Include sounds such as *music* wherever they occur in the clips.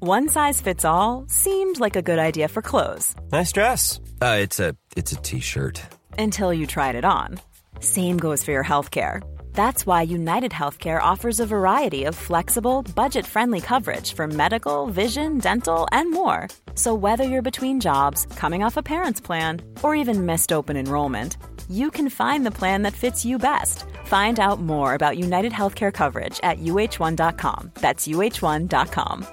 One size fits all seemed like a good idea for clothes Nice dress. Uh, it's a it's a t-shirt. until you tried it on. Same goes for your healthcare. That's why United Healthcare offers a variety of flexible, budget friendly coverage for medical, vision, dental, and more. So, whether you're between jobs, coming off a parent's plan, or even missed open enrollment, you can find the plan that fits you best. Find out more about United Healthcare coverage at uh1.com. That's uh1.com.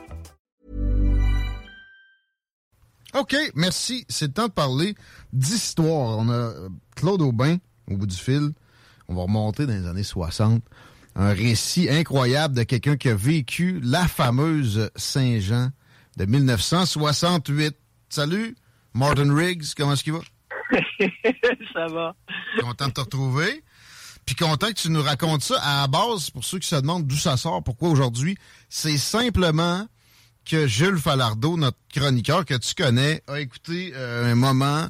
OK, merci. C'est le temps de parler d'histoire. On a Claude Aubin au bout du fil. On va remonter dans les années 60. Un récit incroyable de quelqu'un qui a vécu la fameuse Saint-Jean de 1968. Salut, Martin Riggs, comment est-ce qu'il va? *laughs* ça va. Content de te retrouver. Puis content que tu nous racontes ça. À la base, pour ceux qui se demandent d'où ça sort, pourquoi aujourd'hui, c'est simplement que Jules Falardeau, notre chroniqueur que tu connais, a écouté euh, un moment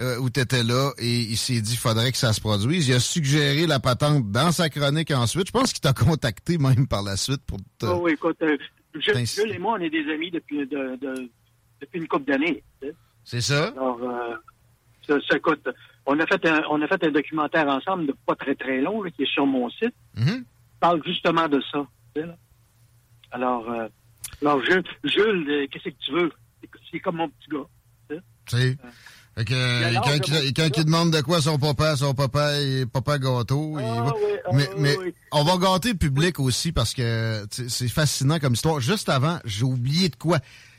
euh, où tu étais là et il s'est dit qu'il faudrait que ça se produise. Il a suggéré la patente dans sa chronique ensuite. Je pense qu'il t'a contacté même par la suite pour te... Oh, oui, écoute, euh, Jules, Jules et moi, on est des amis depuis, de, de- depuis une couple d'années. tu sais. C'est ça? Alors, euh, ça, ça, écoute, on a, fait un, on a fait un documentaire ensemble de pas très très long, là, qui est sur mon site. Mhm. qui parle justement de ça. tu sais, là. Alors, euh, alors Jules, Jules euh, qu'est-ce que tu veux? C'est- comme mon petit gars. tu sais. Sais. Fait que, euh, quand, il- quand demande de quoi son papa, son papa est papa gâteau. il Ah va- oui, ah mais oui, mais oui. on va gâter le public aussi parce que c'est fascinant comme histoire. Juste avant, j'ai oublié de quoi.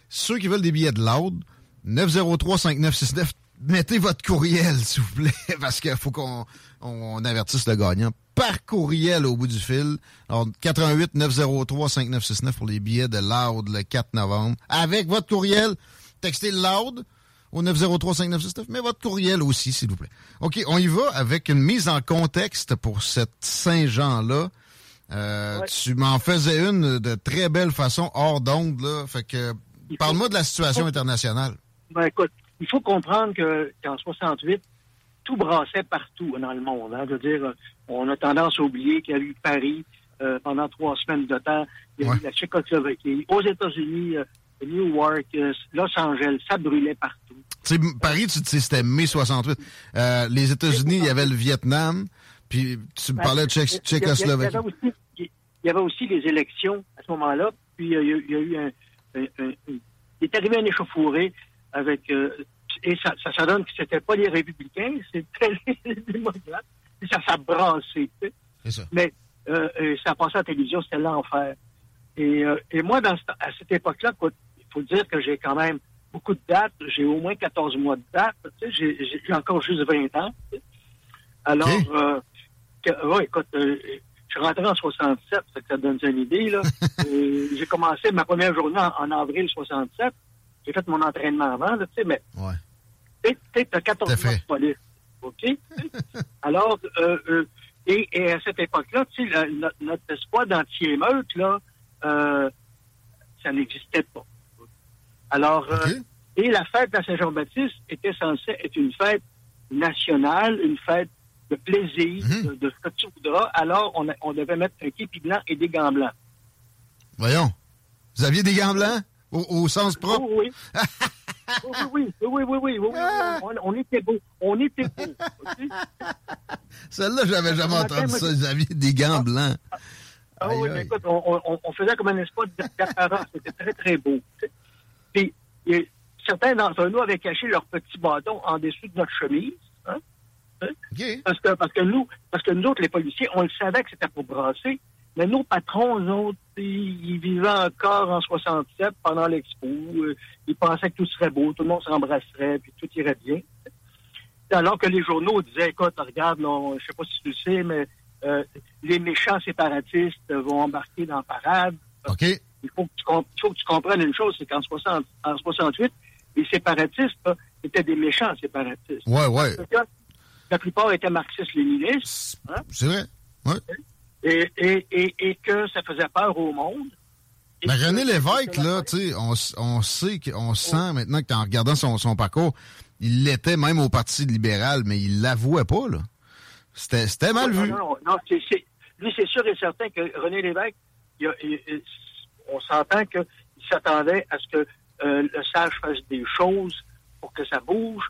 Ceux qui veulent des billets de Loud, 903-5969, mettez votre courriel, *laughs* s'il vous plaît, parce qu'il faut qu'on on avertisse le gagnant par courriel au bout du fil. Alors, 88 903 5969 pour les billets de Loud le 4 novembre. Avec votre courriel, textez Loud au 903-5969, mais votre courriel aussi, s'il vous plaît. OK, on y va avec une mise en contexte pour cette Saint-Jean-là. Euh, Ouais. Tu m'en faisais une de très belle façon, hors d'onde, là. Fait que, parle-moi de la situation internationale. Ben écoute, il faut comprendre que qu'en 68, tout brassait partout dans le monde. hein. Je veux dire, euh, on a tendance à oublier qu'il y a eu Paris euh, pendant trois semaines de temps, il y a Ouais. eu la Tchécoslovaquie, aux États-Unis, euh, Newark, euh, Los Angeles, ça brûlait partout. Paris, tu sais, c'était mai 68. Euh, les États-Unis, il y avait le Vietnam, puis tu me Ben, parlais de Tchécoslovaquie. Il y avait aussi les élections à ce moment-là, puis il y a, il y a eu un, un- un- un- Il est arrivé un échauffouré avec... euh, et ça, ça, ça donne que c'était pas les républicains, c'était *laughs* les démocrates. Et ça, ça. C'est ça. Mais euh, ça passait à la télévision, c'était l'enfer. Et, euh, et moi, dans à cette époque-là, écoute, il faut dire que j'ai quand même beaucoup de dates. J'ai au moins 14 mois de date. Tu sais, j'ai, encore juste 20 ans. Alors, euh, que- ouais, écoute, euh, je suis rentré en 67, ça, que ça donne une idée. Là. *laughs* J'ai commencé ma première journée en, en avril 67. J'ai fait mon entraînement avant, là, tu sais, mais Ouais. tu sais, t'as 14 Tout à mois fait. de police. OK? *laughs* Alors, euh, euh, et, et à cette époque-là, tu sais, notre, espoir d'anti-émeute, là, euh, ça n'existait pas. Alors, euh, et la fête de Saint-Jean-Baptiste était censée être une fête nationale, une fête de plaisir, Mhm. de, de ce que tu voudras. Alors, on, a- on devait mettre un képi blanc et des gants blancs. Voyons. Vous aviez des gants blancs? au, sens propre. *laughs* Oui. oui, oui, oui, oui, oui, oui, ah! on, était beau, on était beau. Celle-là, j'avais jamais entendu ça, ils avaient des gants ah! blancs. Ah, ah oui, aïe. mais écoute, on, faisait comme un espoir d'apparence, c'était très, très beau. Puis, certains d'entre nous avaient caché leur petit bâton en dessous de notre chemise, hein? Parce, que, parce que nous, parce que nous autres, les policiers, on le savait que c'était pour brasser, mais nos patrons, nous autres, ils vivaient encore en 67 pendant l'expo. Euh, ils pensaient que tout serait beau, tout le monde s'embrasserait, puis tout irait bien. Alors que les journaux disaient, écoute, regarde, non, je sais pas si tu le sais, mais euh, les méchants séparatistes vont embarquer dans la parade. OK. Il faut que tu, faut que tu comprennes une chose, c'est qu'en 60, en 68, les séparatistes étaient des méchants séparatistes. Ouais, ouais. La plupart étaient marxistes-léninistes. Hein? C'est vrai. Ouais. Et, et, et, et, que ça faisait peur au monde. Mais René Lévesque, là, tu sais, on, on sait, on sent maintenant que en regardant son, son parcours, il l'était même au Parti libéral, mais il l'avouait pas, là. C'était mal vu. Non, non, non lui, c'est sûr et certain que René Lévesque, on s'entend qu'il s'attendait à ce que euh, le sage fasse des choses pour que ça bouge.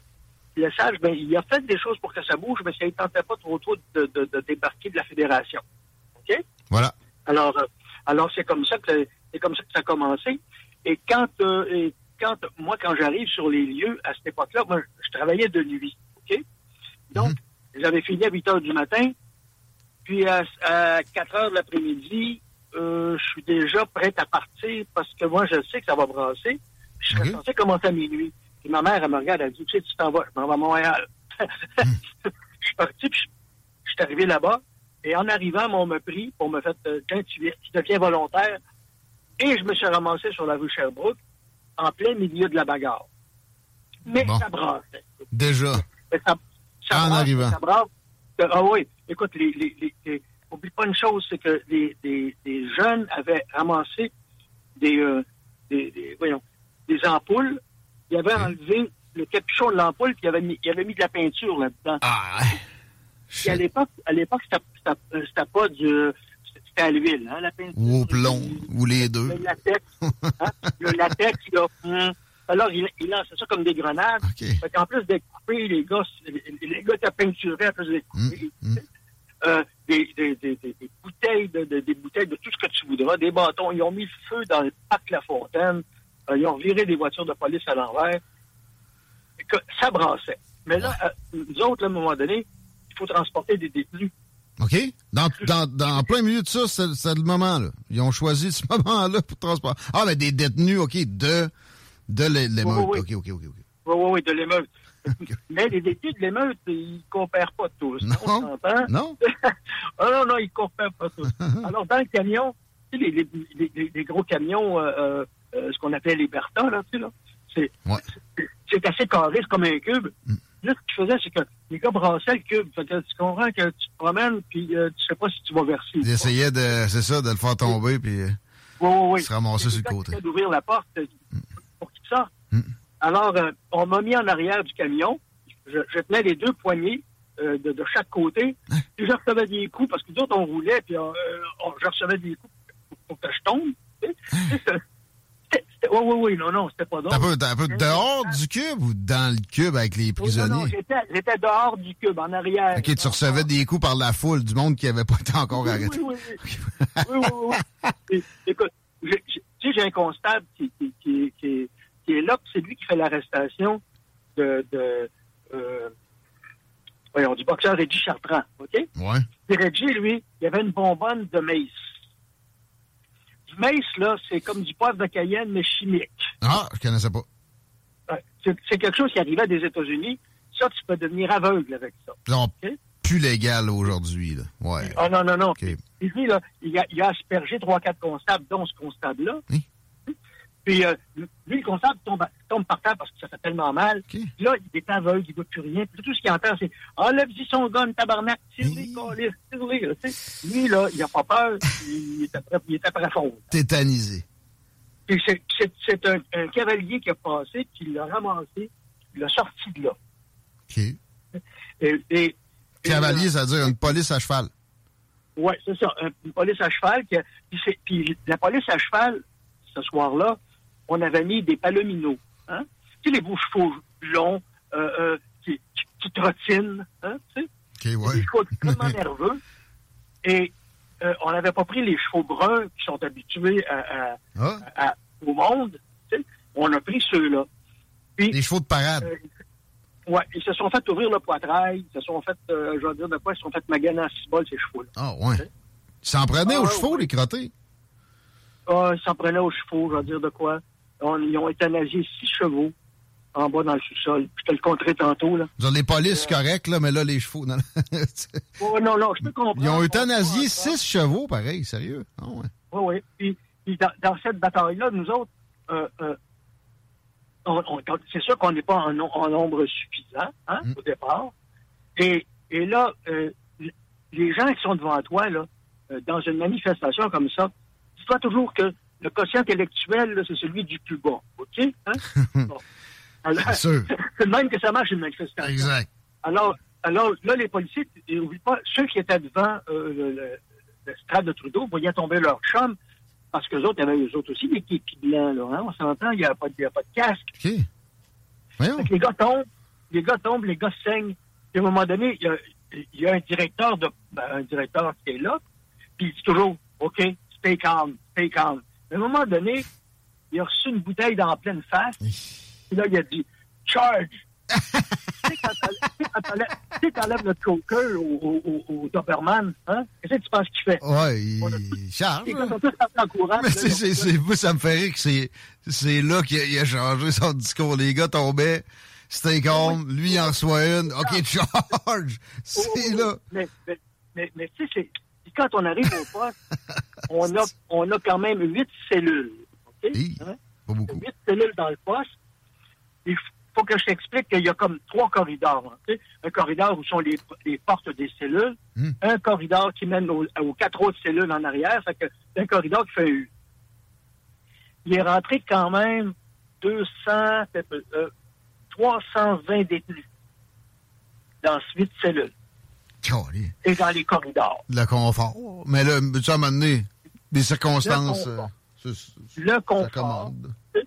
Le sage, ben, il a fait des choses pour que ça bouge, mais ça ne tentait pas trop de, de, de, débarquer de la fédération. Voilà. Alors, euh, alors c'est comme ça que c'est comme ça que ça a commencé. Et quand, euh, et quand moi, quand j'arrive sur les lieux à cette époque-là, moi, je travaillais de nuit. OK? Donc, mhm. j'avais fini à 8 heures du matin. Puis à, à 4 heures de l'après-midi, euh, je suis déjà prête à partir parce que moi, je sais que ça va brasser. Je serais censé commencer à minuit. Puis ma mère, elle me regarde, elle dit, tu sais, tu t'en vas, je m'en vais à Montréal. *laughs* je suis parti, puis je, suis arrivé là-bas. Et en arrivant, on m'a pris pour me faire, euh, tiens, tu, deviens volontaire. Et je me suis ramassé sur la rue Sherbrooke, en plein milieu de la bagarre. Mais ça brassait. Déjà. Mais ça, ça en arrivant. Ça brasse. Ah oui, écoute, les, les, les, oublie pas une chose, c'est que les, jeunes avaient ramassé des, euh, des, voyons, des ampoules. Ils avaient enlevé le capuchon de l'ampoule, puis ils avaient, mis, ils avaient mis de la peinture là-dedans. Ah, ouais. À l'époque, à l'époque, c'était pas du, c'était à l'huile, hein, la peinture. Ou au plomb, ou les deux. Le latex, hein, le latex, là, hum. alors il, il lançait ça comme des grenades. En plus de couper, les gars, les, gars étaient peinturés à plus de couper. Hum, hum. Euh, des, des, des, des, bouteilles de, des bouteilles de tout ce que tu voudras, des bâtons. Ils ont mis le feu dans le parc La Fontaine. Euh, ils ont viré des voitures de police à l'envers. Ça brassait. Mais là, euh, nous autres, à un moment donné, il faut transporter des détenus. OK? Dans, dans, dans plein milieu de ça, c'est le moment, là. Ils ont choisi ce *laughs* moment-là pour transporter. Ah, mais des détenus, OK, de, de l'émeute. OK, OK, OK, OK. Oui, oui, oui, de l'émeute. *laughs* Mais les détenus de l'émeute, ils ne coopèrent pas tous. Non. On *laughs* non? ah non, non, ils ne coopèrent pas tous. Alors, dans le camion, tu sais, les, les, les, gros camions, euh, euh, ce qu'on appelle les Bertha, là, tu sais, là, c'est c'est assez carré, c'est comme un cube. Mm. Là, ce qu'ils faisaient, c'est que les gars brassaient le cube. Fait que tu comprends que tu te promènes, puis tu tu sais pas si tu vas verser. Ils essayaient de, c'est ça, de le faire tomber, puis oui, oui, oui. se ramasser sur le côté. d'ouvrir la porte mm. pour qu'il sorte. Mm. Alors, euh, on m'a mis en arrière du camion. Je, tenais les deux poignées euh, de, chaque côté. Hein? Puis je recevais des coups parce que d'autres, on roulait, puis euh, je recevais des coups pour, que je tombe. Hein? Oui, oui, oui, non, non, c'était pas drôle. Peu, un peu dehors du cube ou dans le cube avec les prisonniers? non, non, j'étais dehors du cube, en arrière. OK, tu recevais des coups par la foule du monde qui n'avait pas été encore arrêté. Oui, oui, oui. oui, oui, oui. Écoute, tu sais, j'ai un constable qui, qui, qui, qui qui est là, c'est lui qui fait l'arrestation de, de euh, voyons, du boxeur Reggie Chartrand, OK? Et Reggie, lui, il avait une bonbonne de maïs. Du maïs, là, c'est comme du poivre de Cayenne, mais chimique. Ah, je connaissais pas. C'est quelque chose qui arrivait des États-Unis. Ça, tu peux devenir aveugle avec ça. Non, plus légal aujourd'hui, là. Ouais. Ah non, non, non. Et lui, là, il a, il a aspergé trois, quatre constables, dont ce constable-là. Oui. Puis euh, lui, le comptable tombe, tombe par terre parce que ça fait tellement mal. là, il est aveugle, il ne voit plus rien. Puis tout ce qu'il entend, c'est Ah, oh, lève-y son gun, tabarnak, tire-les, tire-les, Lui, là, il n'a pas peur, il est après, il est après fond. Tétanisé. Puis c'est un, un, cavalier qui a passé, qui l'a ramassé, il l'a sorti de là. OK. Et, et, cavalier, ça veut dire une police à cheval. Oui, c'est ça, une police à cheval. Qui puis, puis la police à cheval, ce soir-là, on avait mis des palominos. Hein? Tu sais, les beaux chevaux longs euh, euh, qui, qui, trottinent. Hein, tu sais? ouais. Des chevaux extrêmement *laughs* nerveux. Et euh, on n'avait pas pris les chevaux bruns qui sont habitués à, ah. au monde. Tu sais? On a pris ceux-là. Les chevaux de parade. oui, ils se sont fait ouvrir le poitrail, ils se sont fait, je vais dire de quoi, ils se sont fait maganer en six bols, ces chevaux-là. Ah, ouais. s'en prenait Ah, aux ouais, chevaux, ouais. les crottés? Ah, ils s'en prenaient aux chevaux, je vais dire de quoi. On- ils ont euthanasié six chevaux en bas dans le sous-sol. Je te le compterai tantôt, là. Vous avez les polices correctes, là, mais là, les chevaux. non. Oh, non, non, je peux comprendre. Ils ont euthanasié six chevaux, pareil, sérieux. Ah ouais. Oui, oui. Puis, puis dans, dans cette bataille-là, nous autres, euh, euh, on- on- c'est sûr qu'on n'est pas en, no- en nombre suffisant hein, Mm. au départ. Et, et là, euh, les gens qui sont devant toi, là, euh, dans une manifestation comme ça, dis-toi toujours que le quotient intellectuel, c'est celui du plus bas. OK? Hein? *laughs* Bon. Alors, C'est *laughs* même que ça marche une manifestation. Exact. Alors, alors là, les policiers, n'oublient pas, ceux qui étaient devant euh, le, le, le stade de Trudeau voyaient tomber leur chum, parce que autres, il y avait eux autres aussi des képis blancs, là, hein, on s'entend, il n'y a, a pas de casque. OK. Voyons. Les gars tombent, les gars tombent, les gars saignent. Puis à un moment donné, il y a, il y a un directeur de ben, un directeur qui est là, puis il dit toujours OK, stay calm, stay calm. À un moment donné, il a reçu une bouteille dans la pleine face, puis là, il a dit Charge! tu sais, quand t'enlèves- le choker au, au, au, Doberman, hein? Qu'est-ce que tu penses qu'il fait? Ouais, il charge. Tous en courant. Mais c'est, c'est, c'est, moi, ça me fait rire que c'est, c'est là qu'il a, il a changé son discours. Les gars tombaient, c'était calme, lui il en reçoit une, ok, *laughs* charge! C'est Oh, là. Mais, mais, mais, mais tu sais, c'est- puis quand on arrive au poste, *laughs* on a, on a quand même huit cellules. OK? Hi. Hein? Pas beaucoup. Huit cellules dans le poste. Il faut que je t'explique qu'il y a comme trois corridors. Un corridor où sont les, les portes des cellules. Hmm. Un corridor qui mène aux, aux quatre autres cellules en arrière. Fait que c'est un corridor qui fait U. Il est rentré quand même 200, euh, 320 détenus dans huit cellules. Et dans les corridors. Le confort. Mais là, tu as amené des circonstances. Le euh, confort. Le.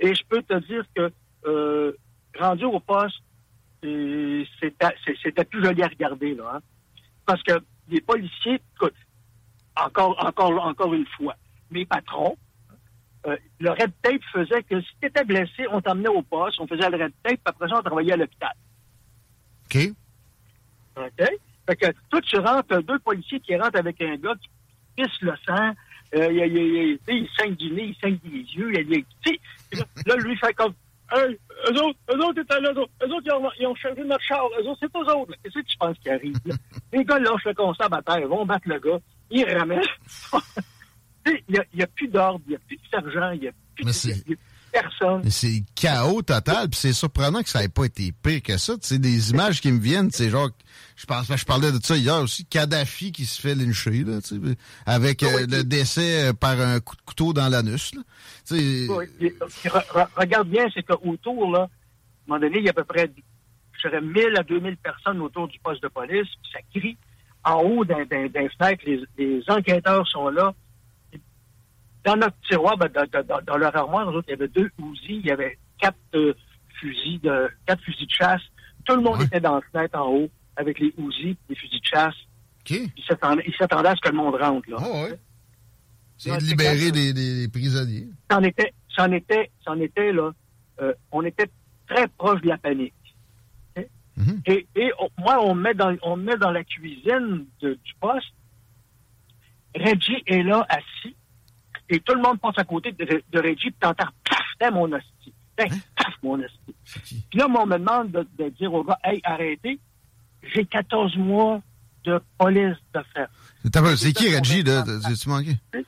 Et je peux te dire que euh, rendu au poste, c'était plus joli à regarder là, hein. parce que les policiers, écoute, encore encore encore une fois, mes patrons, euh, le red tape faisait que si tu étais blessé, on t'emmenait au poste, on faisait le red tape, puis après ça on travaillait à l'hôpital. OK? OK? Fait que toi, tu rentres, t'as deux policiers qui rentrent avec un gars qui pisse le sang, euh, il, il, il, il saigne du nez, il saigne des yeux, il, là, lui, il fait comme, hey, eux autres, eux autres, étaient là, eux autres, eux autres, ils ont, ils ont changé notre char, eux autres, c'est eux autres. Qu'est-ce que tu penses qui arrive, là? *laughs* Les gars lâchent le constat à terre, vont battre le gars, ils ramènent. *laughs* Il n'y a, a plus d'ordre, il n'y a plus de sergent, il n'y a plus de, c'est- personne. C'est chaos total, puis c'est surprenant que ça ait pas été pire que ça. Sais, des images qui me viennent, c'est genre, je pense, je parlais de ça hier aussi, Kadhafi qui se fait lyncher, là, avec euh, Oui. le décès euh, par un coup de couteau dans l'anus, Oui, re- re- regarde bien, c'est qu'autour, là, à un moment donné, il y a à peu près, je dirais, 1000 à 2000 personnes autour du poste de police, puis ça crie. En haut d'un fenêtre, les, les enquêteurs sont là. Dans notre tiroir, ben, dans, dans- dans leur armoire, nous autres, il y avait deux Uzi, il y avait quatre euh, fusils de quatre fusils de chasse. Tout le monde Ouais. était dans la fenêtre en haut avec les Uzi, les fusils de chasse. Ils s'attendaient à ce que le monde rentre, là. Ah ouais. C'est de libérer des, des- des prisonniers. c'en était, c'en était, c'en était là. euh, on était très proche de la panique. Mhm. Et, et moi, on me met dans, on me met dans la cuisine de- du poste. Reggie est là assis et tout le monde passe à côté de, de Reggie puis t'entends paf, t'es mon hostie, Hey, paf, mon hostie. Puis là, moi, on me demande de, de dire au gars, hey, arrêtez. J'ai 14 mois de police de faire. C'est qui, Reggie, là? T'as-tu manqué? Tu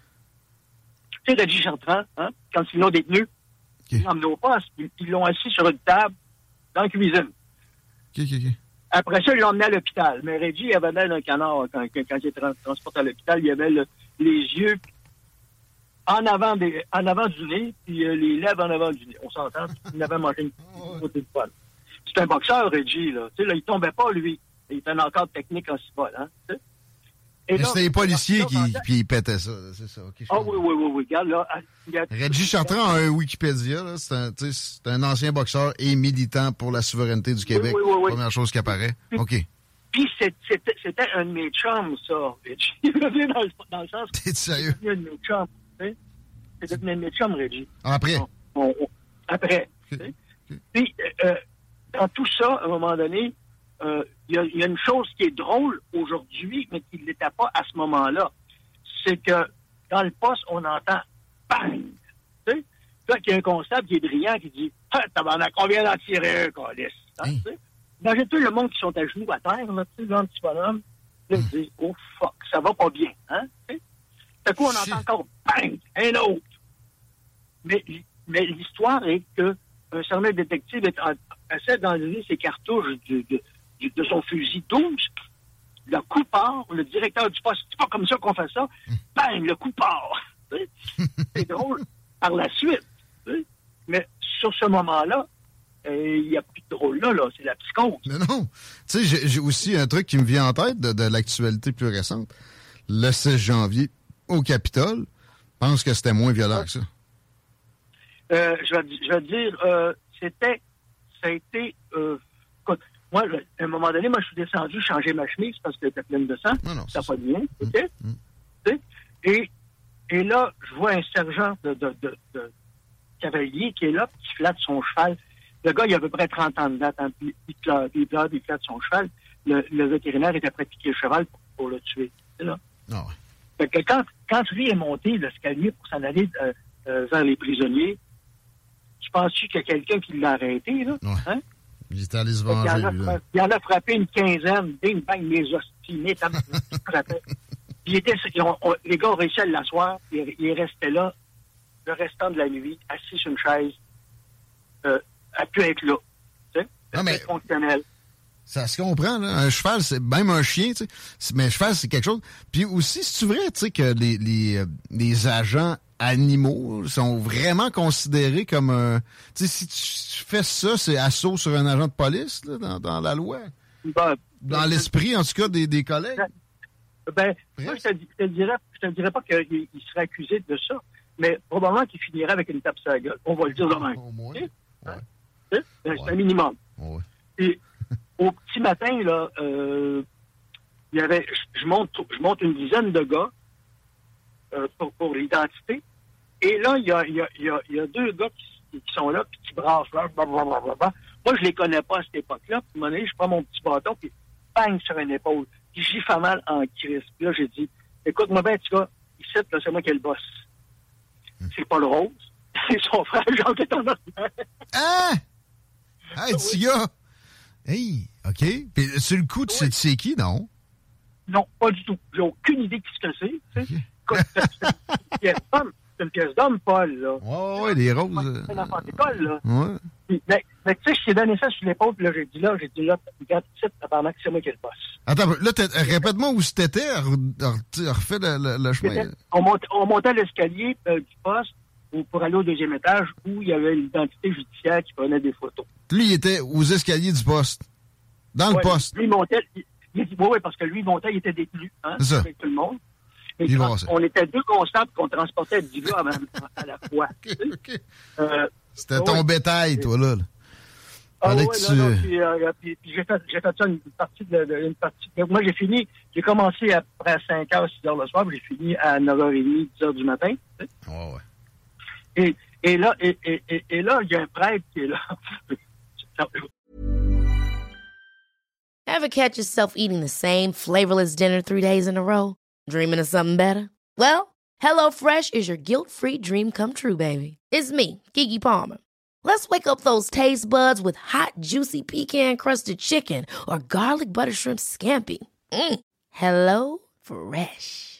sais, Reggie Chartrand, hein, quand ils l'ont détenu, ils l'ont emmené au poste, ils ils l'ont assis sur une table dans la cuisine. Après ça, ils l'ont emmené à l'hôpital. Mais Reggie, il avait l'air d'un canard quand, quand, quand il était trans- transporté à l'hôpital. Il avait le- les yeux en avant, des, en avant du nez, puis euh, les lèvres en avant du nez. On s'entend, il avait mangé une *laughs* côté de poil. C'est un boxeur, Reggie, là. Tu sais, là, il tombait pas, lui. Il était encore technique en civil, hein. tu sais. Et là, C'était les policiers qui pétaient ça, c'est ça. OK, je Ah oui, oui, oui, oui. Regarde, là. y a- Reggie Chartrand a un Wikipédia. là. C'est un, c'est un ancien boxeur et militant pour la souveraineté du Québec. oui, oui, oui. Première chose qui apparaît. OK. Puis c'est- c'était c'était un de mes chums, ça, Reggie. *laughs* Il revient dans le, dans le sens que T'es sérieux? un de mes chums. Sais. C'est devenu un de mes chums, Reggie. Après? On- on- on- après. Puis, euh, dans tout ça, à un moment donné, euh, il y, a- il y a une chose qui est drôle aujourd'hui, mais qui ne l'était pas à ce moment-là. c'est que dans le poste, on entend bang. Tu sais? Là, qu'il y a un constable qui est brillant qui dit Ah, tabarnak, combien d'en tirer un, Calis? Hein, Hein? Imagine tout le monde qui sont à genoux à terre, là, tu sais, dans le petit bonhomme. Là, ils disent Oh fuck, ça va pas bien. Hein? À coup, on entend encore bang, un autre. Mais, mais l'histoire est que un certain détective est essaie d'enlever ses cartouches de, du- de son fusil 12. Le coup part, le directeur du poste, c'est pas comme ça qu'on fait ça. Bang, le coup part. *laughs* C'est drôle par la suite. Mais sur ce moment-là, euh, il n'y a plus de drôle là, là. C'est la psychose. Mais non. Tu sais, j'ai- j'ai aussi un truc qui me vient en tête de, de l'actualité plus récente. Le 16 janvier, au Capitole, je pense que c'était moins violent que ça. Euh, je, vais, je vais dire, euh, c'était, ça a été, euh, écoute, moi, je- à un moment donné, moi, je suis descendu changer ma chemise parce qu'elle était pleine de sang. Non, non, ça c'est pas OK? Mm. Tu sais? Et, et là, je vois un sergent de, de, de, de cavalier qui est là, qui flatte son cheval. Le gars, il a à peu près 30 ans de date. hein, puis il, pleure, il pleure, il flatte son cheval. Le, le vétérinaire est après piquer le cheval pour, pour le tuer. C'est là. Ah ouais. Fait que quand, quand lui est monté l'escalier pour s'en aller euh, euh, vers les prisonniers, tu penses-tu qu'il y a quelqu'un qui l'a arrêté, là? Ouais. Hein? Il est allé se venger, en a lui, là. fra- il en a frappé une quinzaine, bing, bang, les ostinés, tabarnak, *laughs* il était, on- les gars ont réussi à l'asseoir, il, il restait là le restant de la nuit, assis sur une chaise, euh, a pu être là. C'était fonctionnel. Ça se comprend, là. Un cheval, c'est même un chien, tu sais. Mais un cheval, c'est quelque chose. Puis aussi, c'est vrai, tu sais, que les, les, euh, les agents animaux sont vraiment considérés comme un. Tu sais, si tu fais ça, c'est assaut sur un agent de police, là, dans, dans la loi? Ben, Dans l'esprit, en tout cas, des, des collègues? Ben, moi, je te, je te dirais, je te dirais pas qu'il il serait accusé de ça, mais probablement qu'il finirait avec une tape sur la gueule. On va le dire de même. Au moins. Ouais. C'est un minimum. Ouais. Et au petit matin, là, euh, il y avait, je, monte, je monte une dizaine de gars euh, pour, pour l'identité. Et là, il y a, il y, a, il y, a, il y a deux gars qui, qui sont là, puis qui brassent là, blablabla. Moi, je les connais pas à cette époque-là. Puis, à un moment donné, je prends mon petit bâton, puis bang sur une épaule. Puis j'y fais mal en crise. Puis là, j'ai dit, écoute-moi bien, tu vois, ici, là, c'est moi qui ai le boss. C'est pas le rose. *laughs* C'est son frère Jean qui est en arrière. Ah! Hey, *laughs* gars! Hey, OK. Puis sur le coup, tu sais, sais qui, non? Non, pas du tout. J'ai aucune idée de ce que c'est. c'est- c'est une pièce d'homme. C'est une pièce d'homme, Paul, là. Ouais, ouais, les roses. C'est un euh, enfant d'école, là. Ouais. Puis, Mais, mais tu sais, je t'ai donné ça sur l'épaule, puis là, j'ai dit là, j'ai dit là, regarde, c'est apparemment que c'est moi qui le boss. Attends, là, répète-moi où c'était. Refais le, le- le chemin. On, monte- on montait l'escalier euh, du poste ou pour aller au deuxième étage où il y avait l'identité judiciaire qui prenait des photos. Lui, il était aux escaliers du poste. Dans le Ouais, poste. Lui, il montait, il, il dit, oui, oui, parce que lui, il montait, il était détenu, hein, C'est ça. avec tout le monde. Et quand on était deux constables qu'on transportait 10 gars à, la fois. *laughs* OK, OK. Euh, C'était Ouais. ton bétail, toi, là. là. Ah ouais, non, tu- non, puis, euh, puis- puis j'ai fait, fait ça une partie de, de- une partie. de- moi, j'ai fini, j'ai commencé après 5h, 6h le soir, j'ai fini à 9h30, 10h du matin. tu sais. Ouais, ouais. Et, et là, et, et, et, là, il y a un prêtre qui est là. *laughs* Ever catch yourself eating the same flavorless dinner three days in a row? Dreaming of something better? Well, HelloFresh is your guilt-free dream come true, baby. It's me, Kiki Palmer. Let's wake up those taste buds with hot, juicy pecan-crusted chicken or garlic butter shrimp scampi. Mm. Hello Fresh.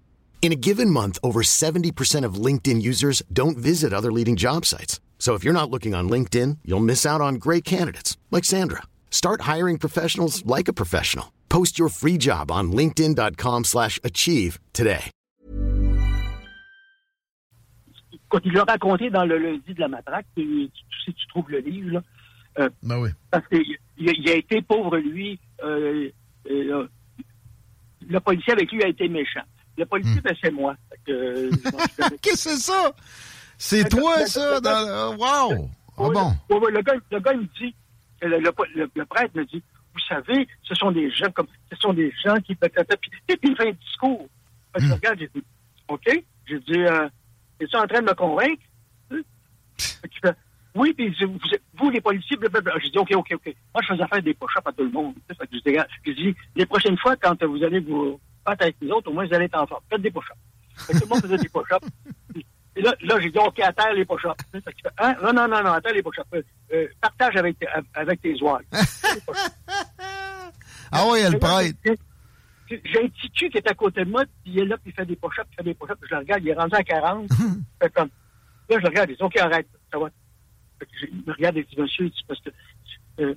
In a given month, over 70% of LinkedIn users don't visit other leading job sites. So if you're not looking on LinkedIn, you'll miss out on great candidates like Sandra. Start hiring professionals like a professional. Post your free job on linkedin.com/achieve slash achieve today. Quand il l'a raconté dans le lundi de la matraque, qui, qui- si tu trouves le livre, là, euh, Ben oui. parce qu'il a, a été pauvre, lui. euh, euh, le policier avec lui a été méchant. Le policier, ben, c'est moi. Fait que, euh, *laughs* Qu'est-ce que c'est ça? C'est toi, ça? Dans... Wow! Ah bon? le, gars, le gars, il me dit, le, prêtre me dit, vous savez, ce sont des gens comme, ce sont des gens qui, puis, puis il fait un discours. Je hmm. regarde, j'ai dit, OK. J'ai dit, euh, es-tu en train de me convaincre? Oui, puis vous, vous, les policiers, j'ai dit, OK, OK, OK. Moi, je faisais faire des push-ups à tout le monde. J'ai dit, les prochaines fois, quand vous allez vous battre avec les autres, au moins, vous allez être en forme. Faites des push-ups. Tout le monde faisait des push-ups. *laughs* Et là, là j'ai dit, OK, à terre les push-ups. Hein? Non, non, non, non, à terre les push-ups. Euh, partage avec, avec tes oies. *laughs* ah oui, elle prête. J'ai un petit cul qui est à côté de moi, puis il est là, puis il fait des push-ups, il fait des push-ups, je le regarde, il est rendu à 40. *laughs* comme, là, je le regarde, il dit, OK, arrête, ça va. Je me regarde et dit, monsieur, parce que euh,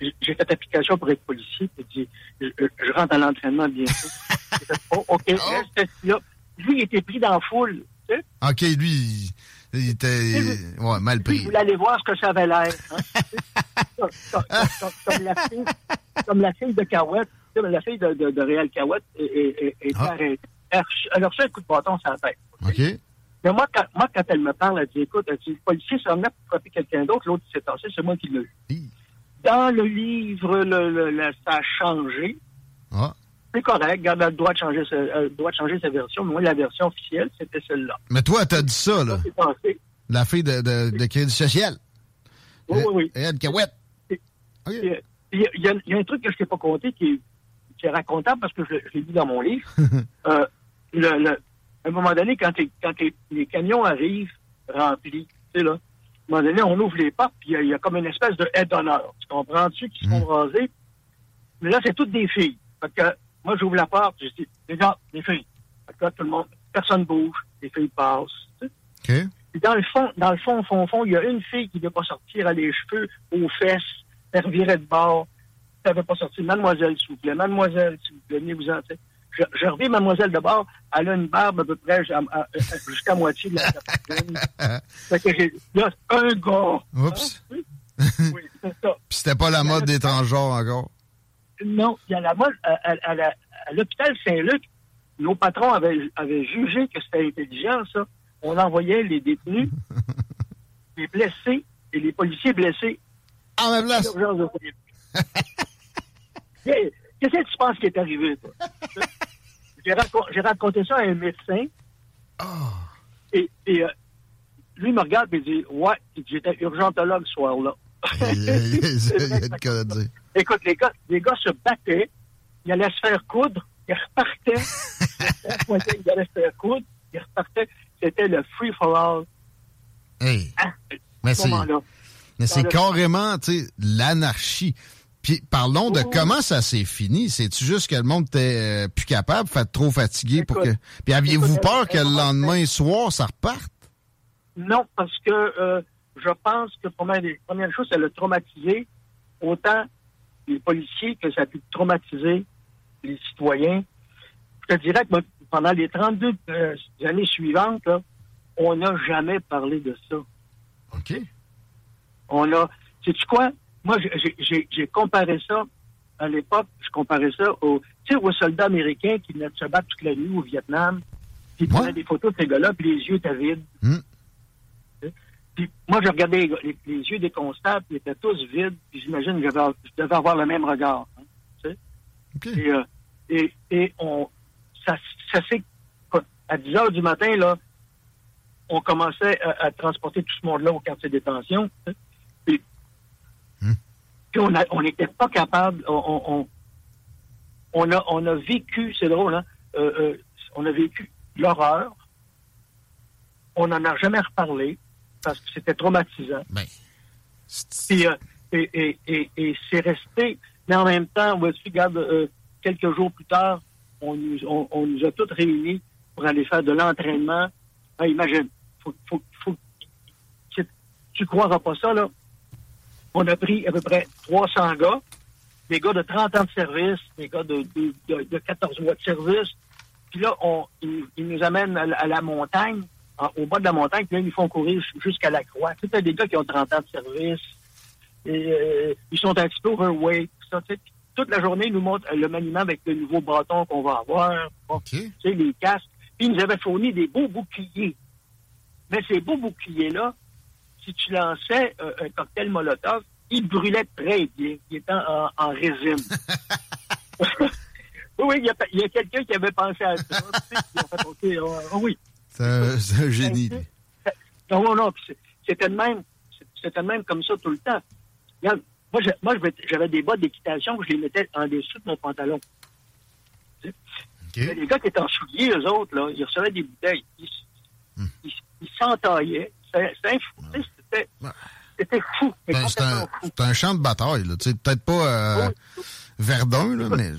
j'ai fait application pour être policier, puis dit, je, rentre à l'entraînement bientôt. *laughs* oh, OK, oh. reste là. Lui, il était pris dans la foule. OK, lui, il, était ouais, mal pris. Vous voulez aller voir ce que ça avait l'air. Hein? *laughs* comme, la fille, comme la fille de Cahouette, la fille de, de, de Réal Cahouette est, est, ah. arrêtée. Alors, ça, un coup de bâton sur la tête. OK. Mais moi quand, moi, quand elle me parle, elle dit, écoute, elle dit, le policier s'en a pour frapper quelqu'un d'autre, l'autre s'est tassé, c'est moi qui l'ai eu. Dans le livre, le, le, ça a changé. Ah c'est correct. Garde elle doit changer elle doit changer sa version. Moi, la version officielle, c'était celle-là. Mais toi, t'as dit ça, là. La fille de, de, de Crédit Social. Oui, oui, oui. Et elle, Cahouette. Il y, a un truc que je t'ai pas compté qui, qui est racontable parce que je, l'ai dit dans mon livre. *laughs* euh, le, à un moment donné, quand, quand les camions arrivent remplis, tu sais, là, à un moment donné, on ouvre les portes, puis il y, a comme une espèce de aide d'honneur. Tu comprends-tu? Qui se font raser? Mais là, c'est toutes des filles. Parce que moi, j'ouvre la porte, je dis, les gars, les filles. Là, tout le monde, personne bouge, les filles passent. Tu dans le fond, dans le fond, fond, fond, il y a une fille qui ne veut pas sortir, à les cheveux aux fesses, elle virait de bord. Elle ne veut pas sortir. Mademoiselle, s'il vous plaît. Mademoiselle, s'il vous plaît, venez-vous-en. Je, je reviens Mademoiselle de bord, elle a une barbe à peu près jusqu'à moitié de la *laughs* fait que j'ai là, un gars. Oups. oui, *laughs* oui c'est ça. Puis c'était pas la mode des transgenres encore? Non, il y a la mode à, l'hôpital Saint-Luc. Nos patrons avaient, jugé que c'était intelligent, ça. On envoyait les détenus, *laughs* les blessés et les policiers blessés. En même place. Qu'est-ce que tu penses qui est arrivé, toi? J'ai raconté ça à un médecin. Oh. Et, euh, lui me regarde et dit Ouais, j'étais urgentologue ce soir-là. Écoute, les gars, les gars se battaient, ils allaient se faire coudre, ils repartaient, *laughs* ils allaient se faire coudre, ils repartaient. C'était le free for all. Hey. Ah, mais c'est, mais c'est carrément, l'anarchie. Puis parlons de comment ça s'est fini. C'est-tu juste que le monde était euh, plus capable, fait trop fatigué pour que. Puis aviez-vous peur que le lendemain soir, ça reparte? Non, parce que euh, je pense que première, première chose, c'est le traumatiser autant les policiers que ça a pu traumatiser les citoyens. Je te dirais que pendant les 32 euh, années suivantes, on n'a jamais parlé de ça. OK. On a. Sais-tu quoi? Moi, j'ai comparé ça à l'époque, je comparais ça aux, aux soldats américains qui venaient de se battre toute la nuit au Vietnam, qui prenaient des photos de ces gars-là, puis les yeux étaient vides. Hmm moi, je regardais les, yeux des constables, ils étaient tous vides, puis j'imagine que je devais avoir le même regard. Hein? Euh, et, et, on, ça, ça c'est à 10 heures du matin, là, on commençait à, transporter tout ce monde-là au quartier de détention. Puis, hmm. puis on n'était pas capable, on, on, a, on a vécu, c'est drôle, hein, euh, euh, on a vécu l'horreur, on n'en a jamais reparlé, parce que c'était traumatisant. Ben, euh, et, et, c'est resté. Mais en même temps, regarde, euh, quelques jours plus tard, on nous, on, nous a tous réunis pour aller faire de l'entraînement. Ah, imagine, faut, faut, faut, tu croiras pas ça, là. On a pris à peu près 300 gars, des gars de 30 ans de service, des gars de, de, 14 mois de service. Puis là, on, ils, nous amènent à la montagne au bas de la montagne, puis là, ils font courir jusqu'à la croix. Sais, des gars qui ont 30 ans de service, et, euh, ils sont un petit peu overweight. Ça, toute la journée, ils nous montrent le maniement avec le nouveau bâton qu'on va avoir, les casques. Puis ils nous avaient fourni des beaux boucliers. Mais ces beaux boucliers-là, si tu lançais euh, un cocktail Molotov, il brûlait très bien. Il était en, en résine. *laughs* oui, il y a, il y a quelqu'un qui avait pensé à ça. tu sais, euh, oui. C'est un, c'est un génie. Non, non, non. c'est- C'était de même. C'était même comme ça tout le temps. Regarde, moi, je- j'avais des bottes d'équitation que je les mettais en dessous de mon pantalon. OK. Les gars qui étaient en souliers, eux autres, là, ils recevaient des bouteilles. Ils, ils, ils s'entaillaient. C'était c'était un C'était fou. Ben, C'est un, complètement fou. c'est un champ de bataille, peut-être pas euh, Verdun, là, mais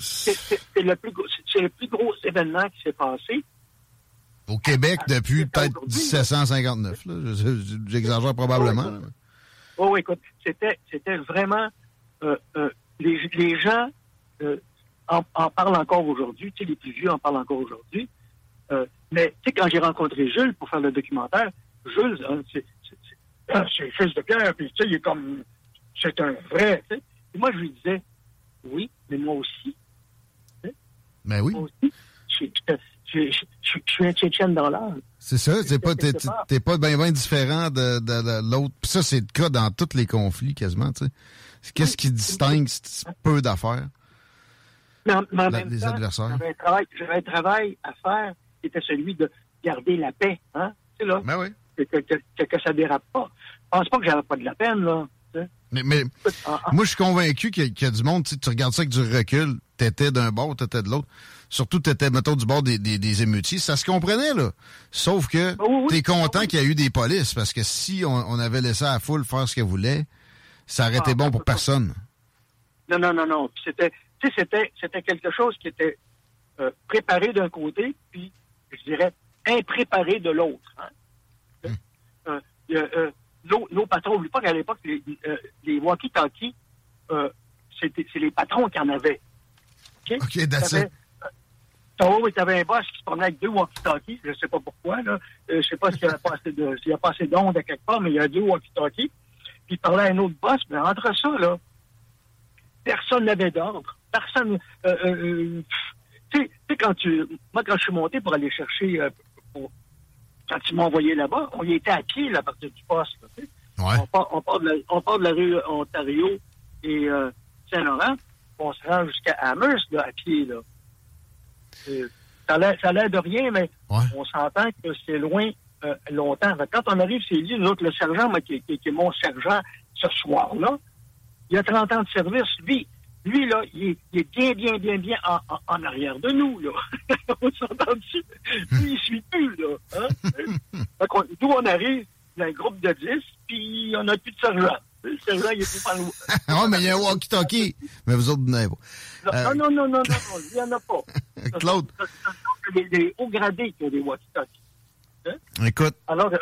C'est le, le plus gros événement qui s'est passé. au Québec Ah, depuis peut-être aujourd'hui, 1759. là. Je- je- J'exagère probablement. Oh, oui, écoute, c'était, vraiment. euh, euh, les, les gens en, en parlent encore aujourd'hui. Les plus vieux en parlent encore aujourd'hui. Euh, mais, tu sais, quand j'ai rencontré Jules pour faire le documentaire, Jules, hein, c'est, c'est, c'est, c'est le fils de Pierre, puis, tu sais, il est comme. C'est un vrai, tu sais. Et moi, je lui disais, oui, mais moi aussi. Ben oui. Moi aussi. Je, je, je, je- je- je suis un Tchétchène dans l'âme. C'est ça, t'es pas, t'es, t'es pas bien ben différent de, de- de l'autre. Puis ça, c'est le cas dans tous les conflits quasiment, tu sais. Qu'est-ce qui distingue peu d'affaires? Mais en, mais en La- même les temps, adversaires. J'avais un, travail, j'avais un travail à faire qui était celui de garder la paix. Hein? Sais, là, Ben oui. Que, que, que, que ça dérape pas. Je pense pas que j'avais pas de la peine, là. Mais, mais en- en- moi, je suis convaincu qu'il y, a- qu'il y a du monde, tu regardes ça avec du recul, t'étais d'un bord, t'étais de l'autre. Surtout, t'étais, mettons, du bord des, des, des émeutiers. Ça se comprenait, là. Sauf que Ah oui, oui. t'es content qu'il y a eu des polices, parce que si on, on avait laissé à la foule faire ce qu'elle voulait, ça aurait été Ah, bon pour personne. Non, non, non, non. C'était, c'était quelque chose qui était euh, préparé d'un côté, puis, je dirais, impréparé de l'autre. Hein? Euh, euh, nos, nos patrons, n'oublie pas qu'à l'époque, les, euh, les walkie-talkies, euh, c'est les patrons qui en avaient. OK? OK, that's T'avais- it. Oh, oui, t'avais un boss qui se promenait avec deux walkie-talkies. Je sais pas pourquoi, là. Euh, je sais pas s'il y a pas assez d'ondes à quelque part, mais il y a deux walkie-talkies. Puis il parlait à un autre boss, mais entre ça, là, personne n'avait d'ordre. Personne, euh, euh, tu sais, tu quand tu, moi, quand je suis monté pour aller chercher, quand tu m'as envoyé là-bas, on y était à pied, là, à partir du poste, là, tu sais. Ouais. On part, on, part de la, on part de la rue Ontario et euh, Saint-Laurent, puis on se rend jusqu'à Amherst, là, à pied, là. Euh, ça a l'air- de rien, mais Ouais. on s'entend que c'est loin euh, longtemps. Quand on arrive, c'est lui, le sergent, moi, qui, qui- qui est mon sergent ce soir-là, il a 30 ans de service. Lui, lui là, il est, il est bien, bien, bien, bien en, en- en arrière de nous, là. *laughs* on s'entend dessus. Lui, il suit plus, là. Hein? *laughs* nous, on arrive, il y a un groupe de 10, puis on n'a plus de sergent. Le sergent, il est tout par loin. Ah, mais il y a un walkie-talkie. Mais vous autres, vous n'avez pas. Euh, Non, non, non, non, non, non, il n'y en a pas. *laughs* Claude, Ce sont les, les hauts gradés qui ont des walkie-talkies. écoute, Alors, euh,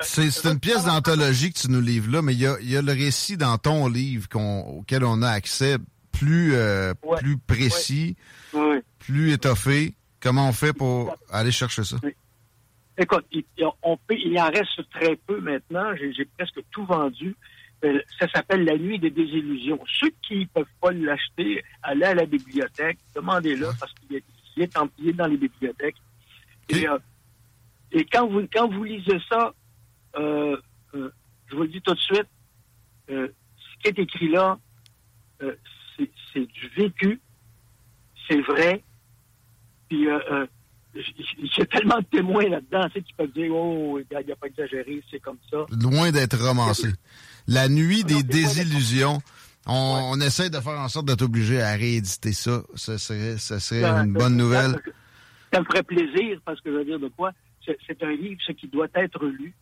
c'est c'est une pièce d'anthologie que tu nous livres là, mais il y a, il y a le récit dans ton livre auquel on a accès plus, euh, Ouais. plus précis, plus étoffé. Comment on fait pour aller chercher ça? Écoute, il, on peut, il en reste très peu maintenant. J'ai presque tout vendu. Euh, ça s'appelle La Nuit des désillusions. Ceux qui ne peuvent pas l'acheter, allez à la bibliothèque, demandez-le parce qu'il est, il est est dans les bibliothèques. Et, euh, et quand vous quand vous lisez ça, euh, euh, je vous le dis tout de suite, ce qui est écrit là, c'est du vécu, c'est vrai. Puis euh, euh, il y a tellement de témoins là-dedans, tu sais, qui peuvent dire, oh, il n'y a pas exagéré, c'est comme ça. Loin d'être romancé. La nuit des Non, désillusions. On, on essaie de faire en sorte d'être obligé à rééditer ça. Ce serait, serait Ça- une ça- bonne ça- nouvelle. Ça me ferait plaisir, parce que je veux dire de quoi, c'est un livre, ce qui doit être lu.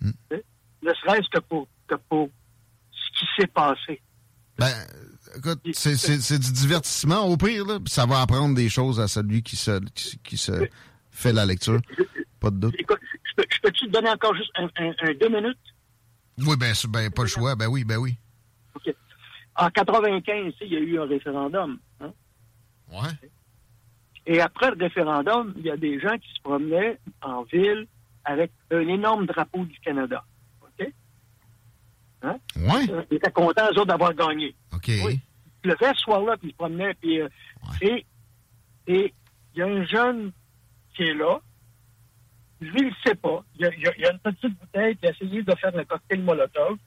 Hmm. Sais, Ne serait-ce que pour, que pour ce qui s'est passé. Ben, écoute, c'est- du divertissement au pire, là. puis Ça va apprendre des choses à celui qui se, qui, qui se fait la lecture. Pas de doute. Écoute, je peux- je peux-tu te donner encore juste un, un- un deux minutes? Oui, ben, ben, pas le choix. Ben oui, ben oui. OK. En 95, tu sais, il y a eu un référendum. hein? Ouais. Et après le référendum, il y a des gens qui se promenaient en ville avec un énorme drapeau du Canada. OK? Hein? Ouais. Ils étaient contents, eux autres, d'avoir gagné. OK. Oui. Le fait ce soir-là, puis ils se promenaient, puis... euh, et et il y a un jeune qui est là, Lui, il ne sait pas. Il y, a, il y, a, une petite bouteille qui a essayé de faire le cocktail Molotov,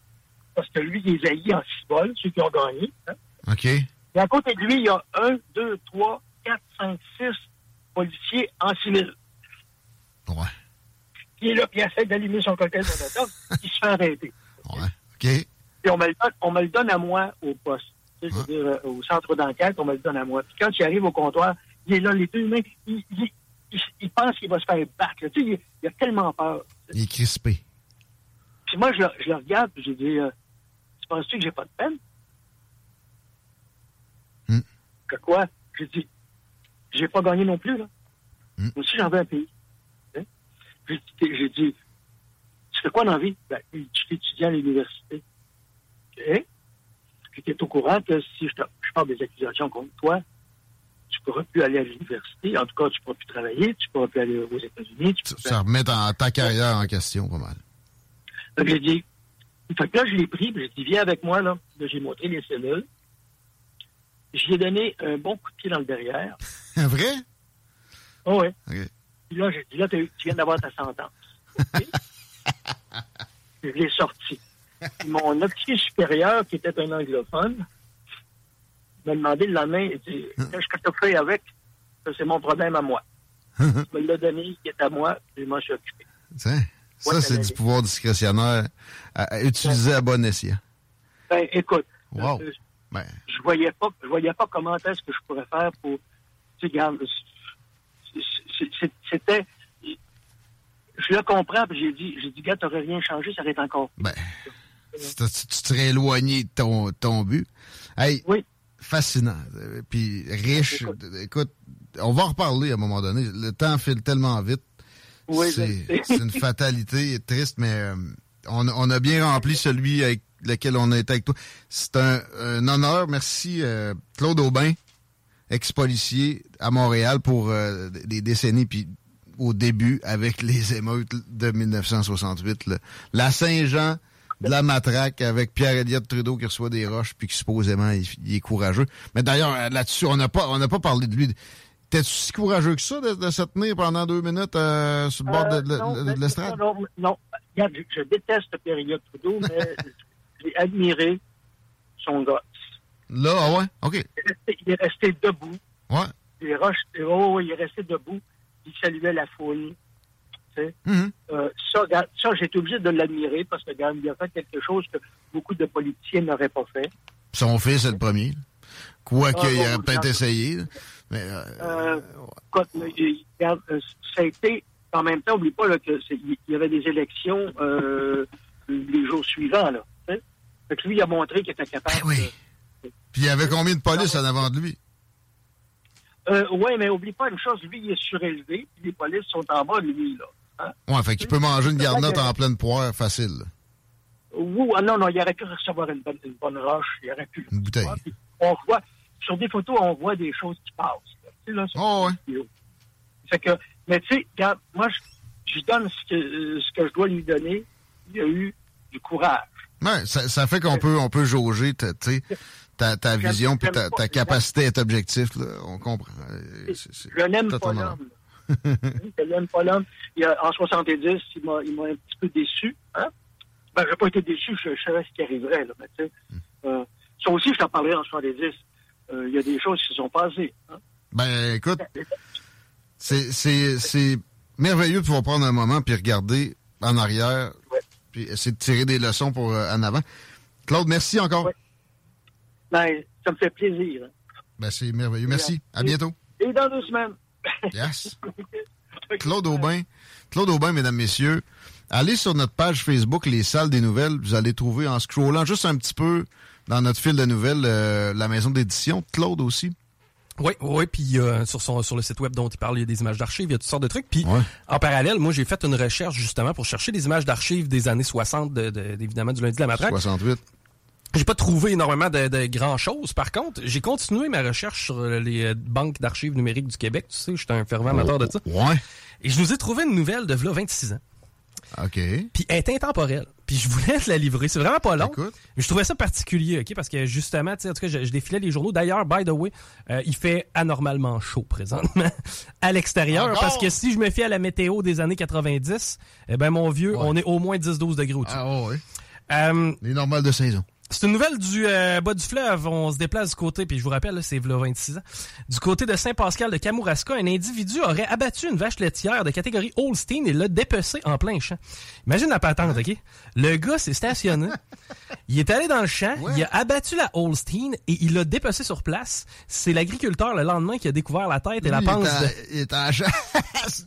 parce que lui, il est haïs en six ceux qui ont gagné. Hein. OK. Et à côté de lui, il y a un, deux, trois, quatre, cinq, six policiers en civil. Ouais. Qui est là, puis il essaie d'allumer son cocktail Molotov, *laughs* il se fait arrêter. Ouais. OK. Et on me le donne, on me le donne à moi au poste. Tu je euh, au centre d'enquête, on me le donne à moi. Puis quand il arrive au comptoir, il est là, les deux mains, il, il, il, il pense qu'il va se faire battre. Tu sais, il, a tellement peur. Il est crispé. Puis moi, je, le- je le regarde, puis j'ai dit, euh, tu penses-tu que j'ai pas de peine? Hmm. Que quoi? J'ai dit, j'ai pas gagné non plus, là. Hmm. Moi aussi, j'en veux un pays. Hein? J'ai dit, j'ai dit, tu fais quoi dans la vie? Ben, je suis étudiant à l'université. OK? Puis tu es au courant que si je, te- je parle des accusations contre toi, tu pourras plus aller à l'université. En tout cas, tu pourras plus travailler, tu pourras plus aller aux États-Unis. Tu Ça, remet en- ta carrière en question, pas mal. Que j'ai dit, fait que là, je l'ai pris, puis j'ai dit, viens avec moi, là. Là, j'ai montré les cellules. J'y ai donné un bon coup de pied dans le derrière. *laughs* Un vrai? Oh, ouais. OK. Puis là, j'ai dit, là, tu viens d'avoir ta sentence. *laughs* Je l'ai sorti. *laughs* Mon officier supérieur, qui était un anglophone, m'a demandé le lendemain, il dit, *laughs* qu'est-ce que tu fais avec? C'est mon problème à moi. *laughs* Il me l'a donné, il est à moi, puis je m'en suis occupé. Tiens, ça, c'est du pouvoir discrétionnaire à, utiliser à bon escient. Ben, écoute, Wow. euh, Ben, je voyais pas, je voyais pas comment est-ce que je pourrais faire pour, tu sais, c'était, je le comprends, puis j'ai dit, j'ai dit, gars, t'aurais rien changé, ça aurait été encore. ben, tu te- tu tu serais éloigné de ton, ton but. Hey, Oui. fascinant. Puis riche. Écoute. Écoute, on va en reparler à un moment donné. Le temps file tellement vite. Oui, c'est une fatalité triste, mais euh, on, on a bien rempli celui avec lequel on a été avec toi. C'est un, un honneur. Merci, euh, Claude Aubin, ex-policier à Montréal pour euh, des décennies, puis au début, avec les émeutes de 1968. là. La Saint-Jean de la matraque avec Pierre-Éliott Trudeau qui reçoit des roches puis qui supposément il, il est courageux. Mais d'ailleurs, euh, là-dessus, on n'a pas on n'a pas parlé de lui. T'es-tu si courageux que ça de, de se tenir pendant deux minutes euh, sur le bord de, de- Euh, non, de- de l'estrade? Non, non, non. Regarde, je, je déteste Pierre-Éliott Trudeau, *laughs* mais j'ai admiré son gars. Là, ah ouais? OK. Il est resté, il est resté debout. Ouais. Les roches, oh, il est resté debout. Il saluait la foule. Mhm. Euh, ça, ça j'ai été obligé de l'admirer parce que, il a fait quelque chose que beaucoup de politiciens n'auraient pas fait. Son fils est le premier. Quoi Ah, qu'il bon, aurait peut-être essayé. Mais euh, Euh, ça a été, en même temps, oublie pas là, que c'est- il y avait des élections les jours suivants. Là, fait que lui, il a montré qu'il était capable. Ben oui. Puis il y avait combien de police en avant de lui? Euh, oui, mais oublie pas une chose, lui, il est surélevé, puis les polices sont en bas de lui. Là. Hein? Ouais, fait qu'il peut manger une garnotte en pleine poire facile. là. Ou, ah non, non, il aurait pu recevoir une bonne, une bonne roche, il aurait pu Une bouteille. puis On voit, sur des photos, on voit des choses qui passent. là. Tu sais, là, sur Oh. Fait que, mais tu sais, regarde, moi, je, je lui donne ce que, euh, ce que je dois lui donner. Il a eu du courage. Ouais, ça, ça fait qu'on peut, on peut jauger ta, tu sais, ta, ta vision puis ta, ta capacité à être objectif. Là. On comprend. Euh, Je n'aime pas l'homme. *laughs* Il a- En 70, il m'a il m'a un petit peu déçu. Hein? Ben, je n'ai pas été déçu, je, je savais ce qui arriverait. Là, mais, tu sais, Hmm. euh, ça aussi, je t'en parlerai en 70. Euh, Il y a des choses qui se sont passées. Hein? Ben, écoute, c'est, c'est, c'est merveilleux de pouvoir prendre un moment puis regarder en arrière Ouais. puis essayer de tirer des leçons pour euh, en avant. Claude, merci encore. Ouais. Ben, ça me fait plaisir. hein. Ben, c'est merveilleux. Merci. À bientôt. Et dans deux semaines. Yes. *laughs* Claude Aubin. Claude Aubin, mesdames, messieurs. Allez sur notre page Facebook, Les Salles des Nouvelles. Vous allez trouver en scrollant juste un petit peu dans notre fil de nouvelles euh, la maison d'édition. Claude aussi. Oui, oui, puis euh, sur son sur le site web dont il parle, il y a des images d'archives, il y a toutes sortes de trucs. Puis Ouais. en parallèle, moi j'ai fait une recherche justement pour chercher des images d'archives des années 60, de, de- évidemment du lundi de la matraque. 68. J'ai pas trouvé énormément de, de grand chose. Par contre, j'ai continué ma recherche sur les euh, banques d'archives numériques du Québec. Tu sais, j'étais un fervent amateur de ça. Ouais. Et je nous ai trouvé une nouvelle de v'là 26 ans. OK. Puis elle est intemporelle. Puis je voulais te *laughs* la livrer. C'est vraiment pas long. Écoute. Mais je trouvais ça particulier, OK? Parce que justement, tu sais, en tout cas, je, je défilais les journaux. D'ailleurs, by the way, euh, il fait anormalement chaud présentement *laughs* à l'extérieur. Parce que si je me fie à la météo des années 90, eh ben mon vieux, Ouais. on est au moins 10-12 degrés au-dessus. Ah ouais. Euh, Les normales de saison. C'est une nouvelle du euh, bas du fleuve. On se déplace du côté, puis je vous rappelle, là, c'est v'là 26 ans. Du côté de Saint-Pascal de Kamouraska, un individu aurait abattu une vache laitière de catégorie Holstein et l'a dépecé en plein champ. Imagine la patente, OK? Le gars s'est stationné. *laughs* Il est allé dans le champ, Ouais. il a abattu la Holstein et il l'a dépecé sur place. C'est l'agriculteur le lendemain qui a découvert la tête et la panse il est en- de... Il est en chasse.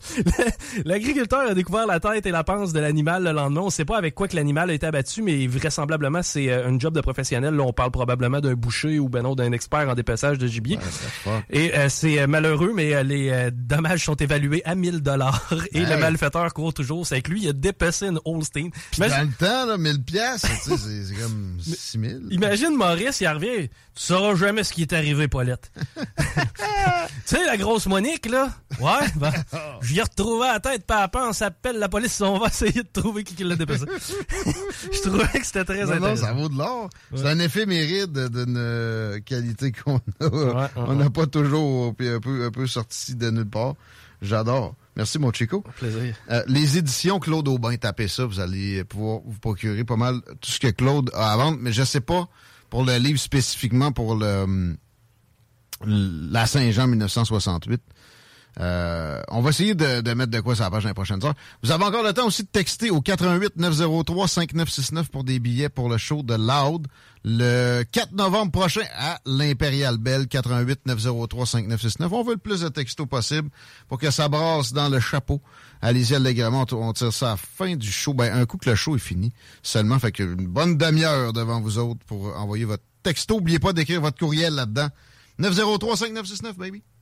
*laughs* L'agriculteur a découvert la tête et la panse de l'animal le lendemain. On sait pas avec quoi que l'animal a été abattu, mais vraisemblablement, c'est euh, un job de professionnel. Là, on parle probablement d'un boucher ou ben non, d'un expert en dépeçage de gibier. Ouais. Et euh, c'est euh, malheureux, mais euh, les euh, dommages sont évalués à 1000 dollars. Et le malfaiteur court toujours. C'est que lui, il a dépecé une Holstein. Imagine, dans le temps, là, 1000 piastres, c'est c'est comme *laughs* 6000. imagine Maurice, il revient. Tu sauras jamais ce qui est arrivé, Paulette. *laughs* tu sais, la grosse Monique, là? Ouais, ben, je l'ai retrouvé à la tête, papa, on s'appelle la police, on va essayer de trouver qui qui l'a dépecé. *laughs* je trouvais que c'était très Non, non, intéressant. ça vaut de l'or. Ouais. C'est un éphéméride d'une euh, qualité qu'on a. ouais, On n'a pas toujours puis un peu, un peu sorti de nulle part. J'adore. Merci, mon Chico. Plaisir. Euh, les éditions Claude Aubin, tapez ça, vous allez pouvoir vous procurer pas mal tout ce que Claude a à vendre, mais je sais pas pour le livre spécifiquement pour le hum, la Saint-Jean 1968. Euh, on va essayer de, de mettre de quoi sur la page dans les prochaines heures. Vous avez encore le temps aussi de texter au 88 903 5969 pour des billets pour le show de Loud le 4 novembre prochain à l'Impérial Belle 88 903 5969. On veut le plus de textos possible pour que ça brasse dans le chapeau. Allez-y allègrement, on tire ça à la fin du show. Ben, un coup que le show est fini seulement, fait que une bonne demi-heure devant vous autres pour envoyer votre texto. N'oubliez pas d'écrire votre courriel là-dedans. 903 5969, baby.